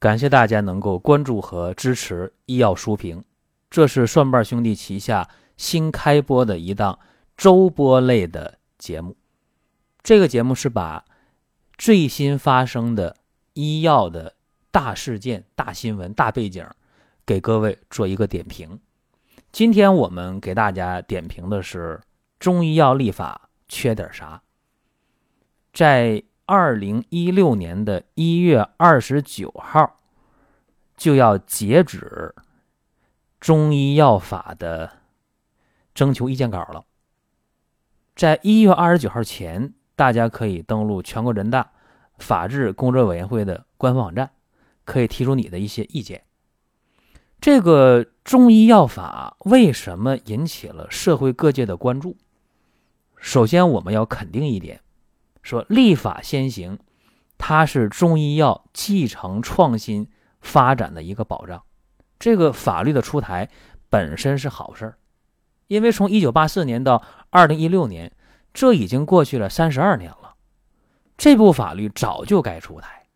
感谢大家能够关注和支持医药书评，这是蒜瓣兄弟旗下新开播的一档周播类的节目。这个节目是把最新发生的医药的大事件、大新闻、大背景给各位做一个点评。今天我们给大家点评的是中医药立法缺点啥？在二零一六年的一月二十九号就要截止中医药法的征求意见稿了。在一月二十九号前，大家可以登录全国人大法制工作委员会的官方网站，可以提出你的一些意见。这个中医药法为什么引起了社会各界的关注？首先，我们要肯定一点。说立法先行，它是中医药继承创新发展的一个保障。这个法律的出台本身是好事儿，因为从一九八四年到二零一六年，这已经过去了三十二年了。这部法律早就该出台，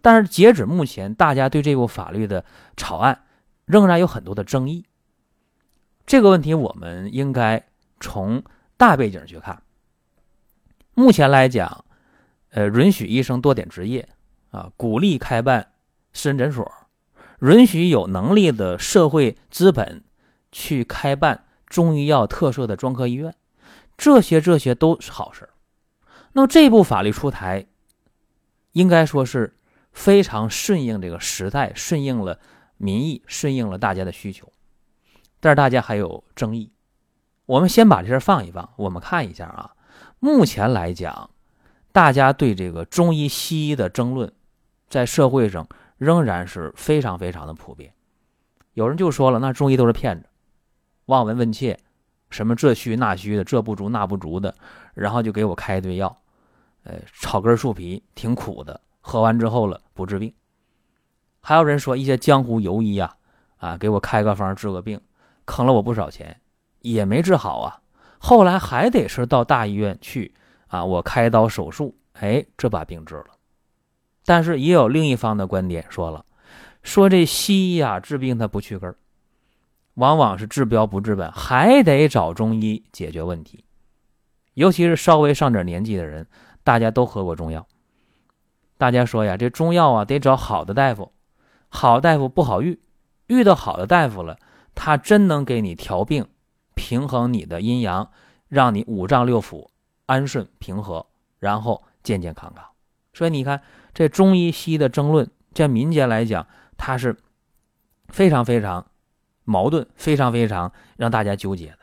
但是截止目前，大家对这部法律的草案仍然有很多的争议。这个问题，我们应该从大背景去看。目前来讲，呃，允许医生多点执业，啊，鼓励开办私人诊所，允许有能力的社会资本去开办中医药特色的专科医院，这些这些都是好事那么这部法律出台，应该说是非常顺应这个时代，顺应了民意，顺应了大家的需求。但是大家还有争议，我们先把这事放一放，我们看一下啊。目前来讲，大家对这个中医西医的争论，在社会上仍然是非常非常的普遍。有人就说了，那中医都是骗子，望闻问切，什么这虚那虚的，这不足那不足的，然后就给我开一堆药，呃，草根树皮挺苦的，喝完之后了不治病。还有人说一些江湖游医呀，啊，给我开个方治个病，坑了我不少钱，也没治好啊。后来还得是到大医院去啊，我开刀手术，哎，这把病治了。但是也有另一方的观点说了，说这西医啊治病它不去根儿，往往是治标不治本，还得找中医解决问题。尤其是稍微上点年纪的人，大家都喝过中药，大家说呀，这中药啊得找好的大夫，好大夫不好遇，遇到好的大夫了，他真能给你调病。平衡你的阴阳，让你五脏六腑安顺平和，然后健健康康。所以你看，这中医西医的争论，在民间来讲，它是非常非常矛盾，非常非常让大家纠结的。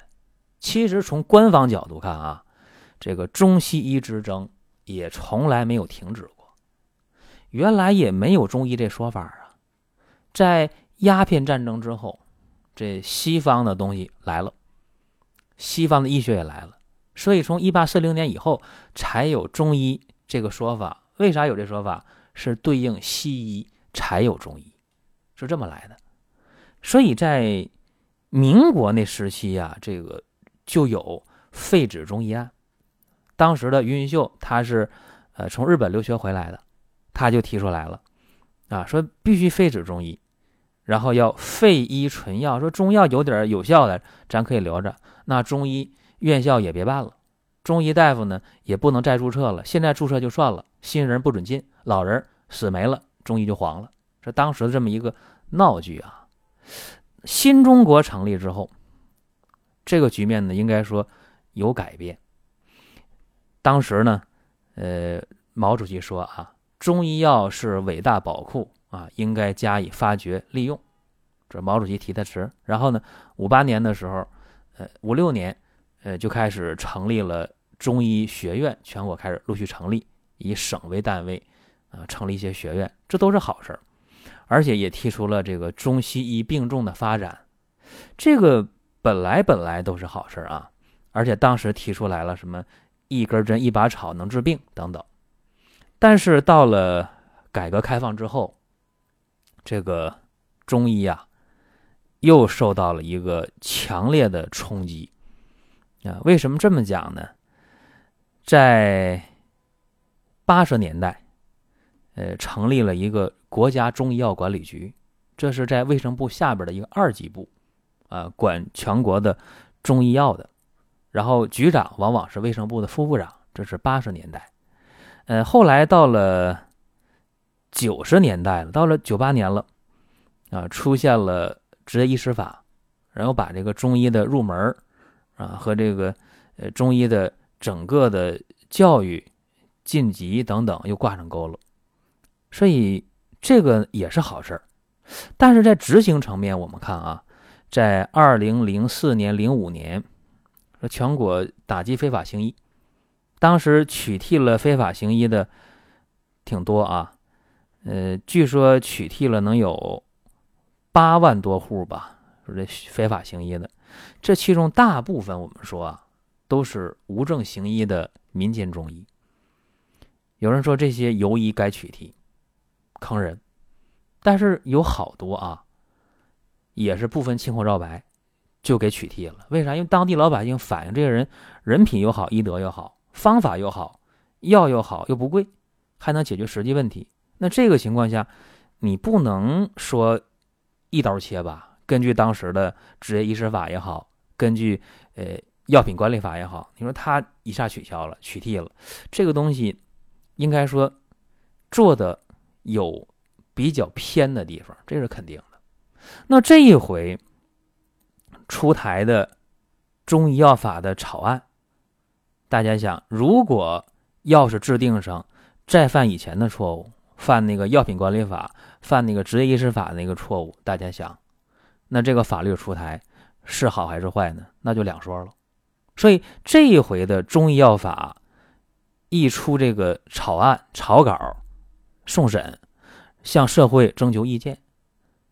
其实从官方角度看啊，这个中西医之争也从来没有停止过。原来也没有中医这说法啊，在鸦片战争之后，这西方的东西来了。西方的医学也来了，所以从一八四零年以后才有中医这个说法。为啥有这说法？是对应西医才有中医，是这么来的。所以在民国那时期呀，这个就有废止中医案。当时的于云秀他是呃从日本留学回来的，他就提出来了啊，说必须废止中医，然后要废医纯药，说中药有点有效的，咱可以留着。那中医院校也别办了，中医大夫呢也不能再注册了。现在注册就算了，新人不准进，老人死没了，中医就黄了。这当时的这么一个闹剧啊。新中国成立之后，这个局面呢应该说有改变。当时呢，呃，毛主席说啊，中医药是伟大宝库啊，应该加以发掘利用。这毛主席提的词。然后呢，五八年的时候。呃，五六年，呃，就开始成立了中医学院，全国开始陆续成立，以省为单位，啊，成立一些学院，这都是好事儿，而且也提出了这个中西医并重的发展，这个本来本来都是好事儿啊，而且当时提出来了什么一根针一把草能治病等等，但是到了改革开放之后，这个中医啊。又受到了一个强烈的冲击啊！为什么这么讲呢？在八十年代，呃，成立了一个国家中医药管理局，这是在卫生部下边的一个二级部，啊，管全国的中医药的。然后局长往往是卫生部的副部长，这是八十年代。呃，后来到了九十年代了，到了九八年了，啊，出现了执业医师法，然后把这个中医的入门啊和这个呃中医的整个的教育晋级等等又挂上钩了，所以这个也是好事儿。但是在执行层面，我们看啊，在二零零四年、零五年。说全国打击非法行医，当时取缔了非法行医的挺多啊，呃，据说取缔了能有八万多户吧。说这非法行医的，这其中大部分我们说啊，都是无证行医的民间中医。有人说这些游医该取缔，坑人，但是有好多啊，也是不分青红皂白。就给取缔了，为啥？因为当地老百姓反映，这个人人品又好，医德又好，方法又好，药又好，又不贵，还能解决实际问题。那这个情况下，你不能说一刀切吧？根据当时的执业医师法也好，根据呃药品管理法也好，你说他一下取消了，取缔了，这个东西应该说做的有比较偏的地方，这是肯定的。那这一回。出台的中医药法的草案，大家想，如果要是制定上再犯以前的错误，犯那个药品管理法、犯那个执业医师法那个错误，大家想，那这个法律出台是好还是坏呢？那就两说了。所以这一回的中医药法一出这个草案草稿送审，向社会征求意见，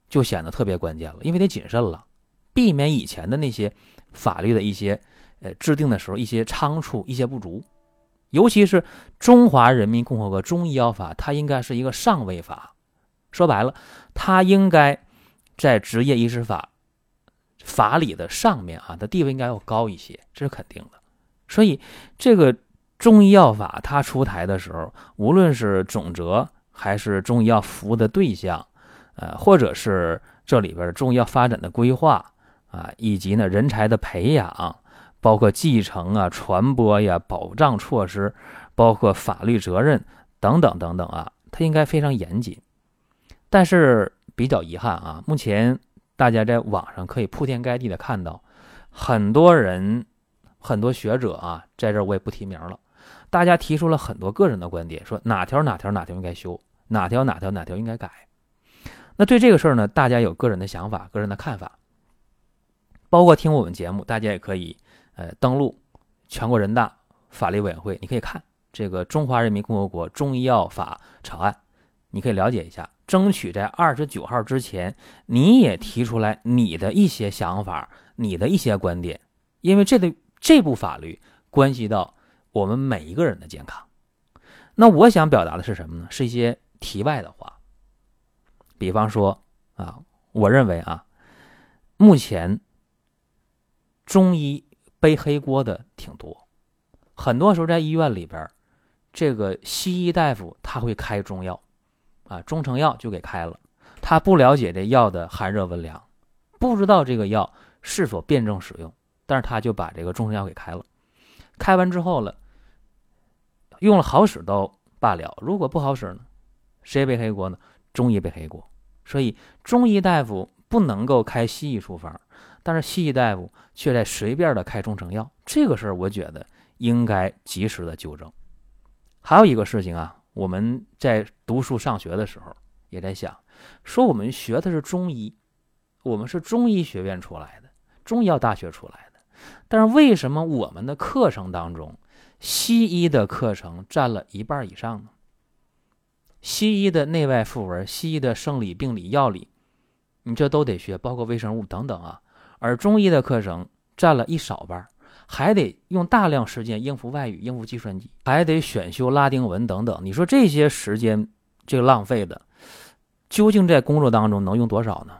就显得特别关键了，因为得谨慎了。避免以前的那些法律的一些呃制定的时候一些仓促、一些不足，尤其是《中华人民共和国中医药法》，它应该是一个上位法，说白了，它应该在执业医师法法理的上面啊，它地位应该要高一些，这是肯定的。所以，这个中医药法它出台的时候，无论是总则还是中医药服务的对象，呃，或者是这里边中医药发展的规划。啊，以及呢，人才的培养，包括继承啊、传播呀、保障措施，包括法律责任等等等等啊，它应该非常严谨。但是比较遗憾啊，目前大家在网上可以铺天盖地的看到，很多人、很多学者啊，在这我也不提名了，大家提出了很多个人的观点，说哪条哪条哪条应该修，哪条哪条哪条应该改。那对这个事儿呢，大家有个人的想法、个人的看法。包括听我们节目，大家也可以，呃，登录全国人大法律委员会，你可以看这个《中华人民共和国中医药法》草案，你可以了解一下，争取在二十九号之前，你也提出来你的一些想法，你的一些观点，因为这个这部法律关系到我们每一个人的健康。那我想表达的是什么呢？是一些题外的话，比方说啊，我认为啊，目前。中医背黑锅的挺多，很多时候在医院里边，这个西医大夫他会开中药，啊，中成药就给开了，他不了解这药的寒热温凉，不知道这个药是否辩证使用，但是他就把这个中成药给开了，开完之后了，用了好使都罢了，如果不好使呢，谁背黑锅呢？中医背黑锅，所以中医大夫不能够开西医处方。但是西医大夫却在随便的开中成药，这个事儿我觉得应该及时的纠正。还有一个事情啊，我们在读书上学的时候也在想，说我们学的是中医，我们是中医学院出来的，中医药大学出来的，但是为什么我们的课程当中，西医的课程占了一半以上呢？西医的内外妇文、西医的生理、病理、药理，你这都得学，包括微生物等等啊。而中医的课程占了一少半，还得用大量时间应付外语、应付计算机，还得选修拉丁文等等。你说这些时间这个浪费的，究竟在工作当中能用多少呢？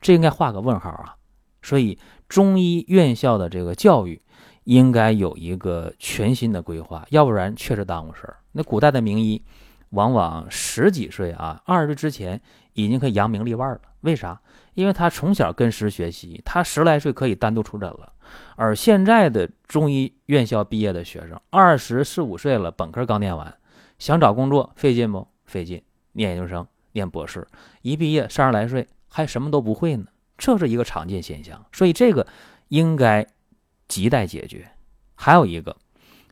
这应该画个问号啊！所以中医院校的这个教育应该有一个全新的规划，要不然确实耽误事儿。那古代的名医往往十几岁啊，二十岁之前已经可以扬名立万了。为啥？因为他从小跟师学习，他十来岁可以单独出诊了。而现在的中医院校毕业的学生，二十四五岁了，本科刚念完，想找工作费劲不？费劲。念研究生、念博士，一毕业三十来岁还什么都不会呢，这是一个常见现象。所以这个应该亟待解决。还有一个，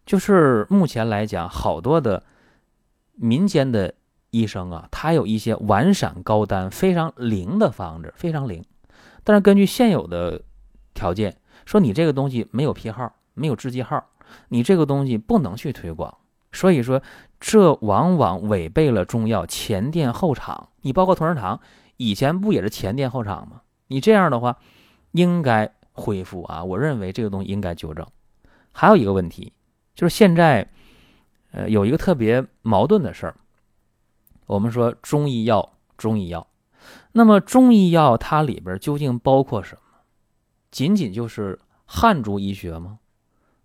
就是目前来讲，好多的民间的医生啊，他有一些完善高单、非常灵的方子，非常灵。但是根据现有的条件。说你这个东西没有批号，没有制剂号，你这个东西不能去推广。所以说，这往往违背了中药前店后厂。你包括同仁堂以前不也是前店后厂吗？你这样的话，应该恢复啊！我认为这个东西应该纠正。还有一个问题，就是现在，呃，有一个特别矛盾的事儿。我们说中医药，中医药，那么中医药它里边究竟包括什么？仅仅就是汉族医学吗？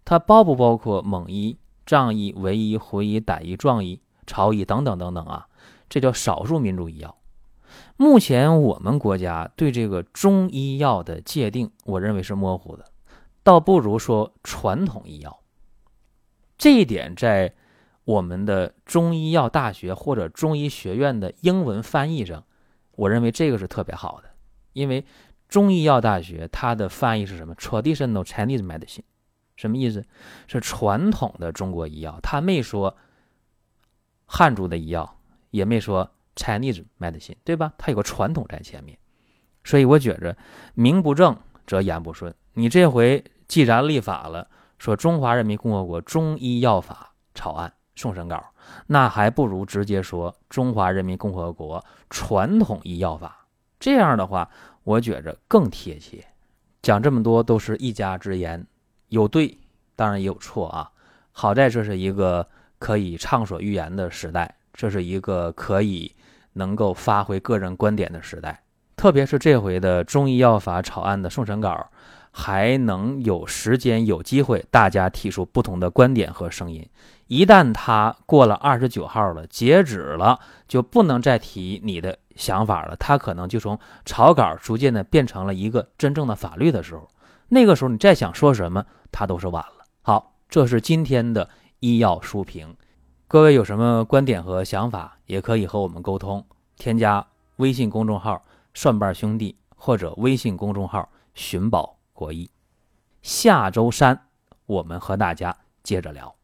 它包不包括蒙医、藏医、维医、回医、傣医、壮医、朝医等等等等啊？这叫少数民族医药。目前我们国家对这个中医药的界定，我认为是模糊的，倒不如说传统医药。这一点在我们的中医药大学或者中医学院的英文翻译上，我认为这个是特别好的，因为。中医药大学它的翻译是什么？Traditional Chinese medicine，什么意思？是传统的中国医药。他没说汉族的医药，也没说 Chinese medicine，对吧？它有个传统在前面。所以我觉着名不正则言不顺。你这回既然立法了，说中华人民共和国中医药法草案送审稿，那还不如直接说中华人民共和国传统医药法。这样的话。我觉着更贴切，讲这么多都是一家之言，有对，当然也有错啊。好在这是一个可以畅所欲言的时代，这是一个可以能够发挥个人观点的时代。特别是这回的中医药法草案的送审稿，还能有时间有机会大家提出不同的观点和声音。一旦他过了二十九号了，截止了，就不能再提你的。想法了，他可能就从草稿逐渐的变成了一个真正的法律的时候，那个时候你再想说什么，他都是晚了。好，这是今天的医药书评，各位有什么观点和想法，也可以和我们沟通，添加微信公众号“蒜瓣兄弟”或者微信公众号“寻宝国医”。下周三我们和大家接着聊。